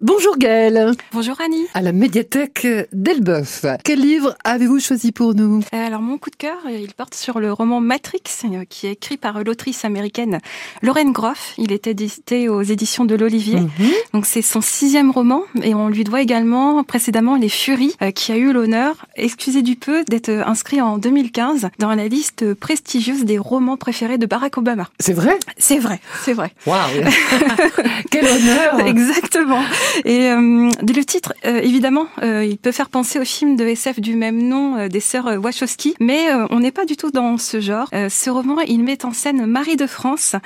Bonjour Gaëlle. Bonjour Annie. À la médiathèque d'Elbeuf. Quel livre avez-vous choisi pour nous? Euh, Alors mon coup de cœur, euh, il porte sur le roman Matrix, euh, qui est écrit par l'autrice américaine Lorraine Groff. Il est édité aux éditions de l'Olivier. Mhm. Donc c'est son sixième roman et on lui doit également précédemment Les Furies, qui a eu l'honneur, excusez du peu, d'être inscrit en 2015 dans la liste prestigieuse des romans préférés de Barack Obama. C'est vrai? C'est vrai, c'est vrai. Waouh Quel honneur Exactement. Et euh, le titre, euh, évidemment, euh, il peut faire penser au film de SF du même nom des sœurs Wachowski, mais on n'est pas du tout dans ce genre. ce roman, il met en scène Marie de France,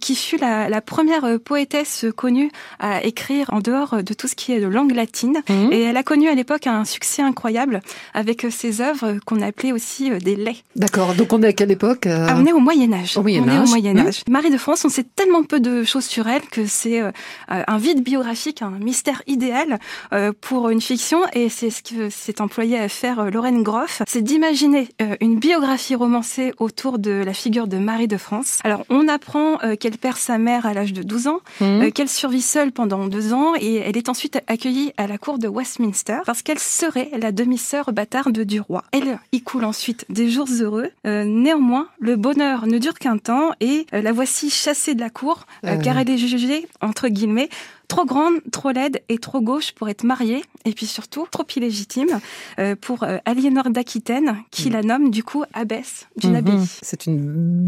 qui fut la, la, première poétesse connue à écrire en dehors de tout ce qui est de langue latine. Mhm. Et elle a connu à l'époque un succès incroyable avec ses œuvres qu'on appelait aussi des laits. D'accord. Donc on est à quelle époque ah, On est au Moyen Âge. Au Moyen on Âge. Est au Moyen Âge. Marie de France, on sait tellement peu de choses sur elle que c'est un vide biographique, un mystère idéal euh, pour une fiction, et c'est ce que s'est employé à faire euh, Lorraine Groff, c'est d'imaginer euh, une biographie romancée autour de la figure de Marie de France. Alors, on apprend qu'elle perd sa mère à l'âge de 12 ans, mmh. qu'elle survit seule pendant deux ans, et elle est ensuite accueillie à la cour de Westminster parce qu'elle serait la demi-sœur bâtarde du roi. Elle y coule ensuite des jours heureux. néanmoins, le bonheur ne dure qu'un temps, et la voici chassée de la cour, car elle est jugée, entre guillemets, trop grande, trop laide et trop gauche pour être mariée, et puis surtout trop illégitime euh, pour euh, Aliénor d'Aquitaine, qui mm. la nomme du coup abbesse d'une mhm. abbaye. C'est une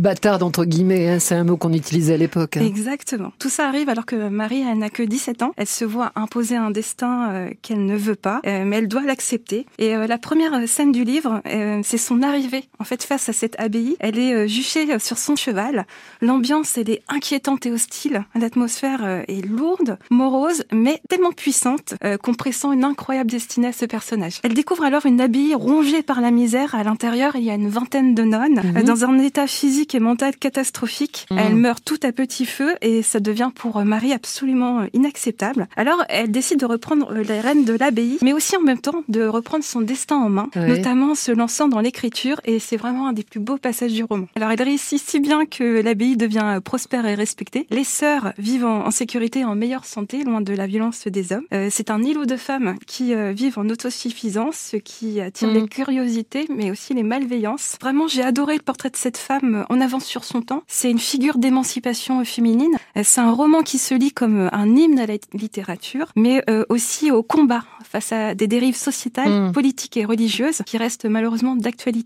bâtarde entre guillemets, hein, c'est un mot qu'on utilisait à l'époque. Hein. Exactement. Tout ça arrive alors que Marie, elle n'a que 17 ans, elle se voit imposer un destin euh, qu'elle ne veut pas, mais elle doit l'accepter. Et la première scène du livre, c'est son arrivée en fait face à cette abbaye. Elle est juchée sur son cheval, l'ambiance elle est inquiétante et hostile, l'atmosphère est lourde, morose, mais tellement puissante qu'on pressent une incroyable destinée à ce personnage. Elle découvre alors une abbaye rongée par la misère. À l'intérieur, il y a une vingtaine de nonnes, euh, mhm. dans un état physique et mental catastrophique. Mhm. Elle meurt tout à petit feu et ça devient pour Marie absolument euh, inacceptable. Alors, elle décide de reprendre les rênes de l'abbaye, mais aussi en même temps de reprendre son destin en main, notamment se lançant dans l'écriture et c'est vraiment un des plus beaux passages du roman. Alors, elle réussit si bien que l'abbaye devient prospère et respectée. Les sœurs vivent en sécurité en meilleure santé loin de la violence des hommes. Euh, c'est un îlot de femmes qui euh, vivent en autosuffisance, ce qui attire les curiosités, mais aussi les malveillances. Vraiment, j'ai adoré le portrait de cette femme en avance sur son temps. C'est une figure d'émancipation féminine. Euh, c'est un roman qui se lit comme un hymne à la littérature, mais aussi au combat face à des dérives sociétales, mm. politiques et religieuses qui restent malheureusement d'actualité.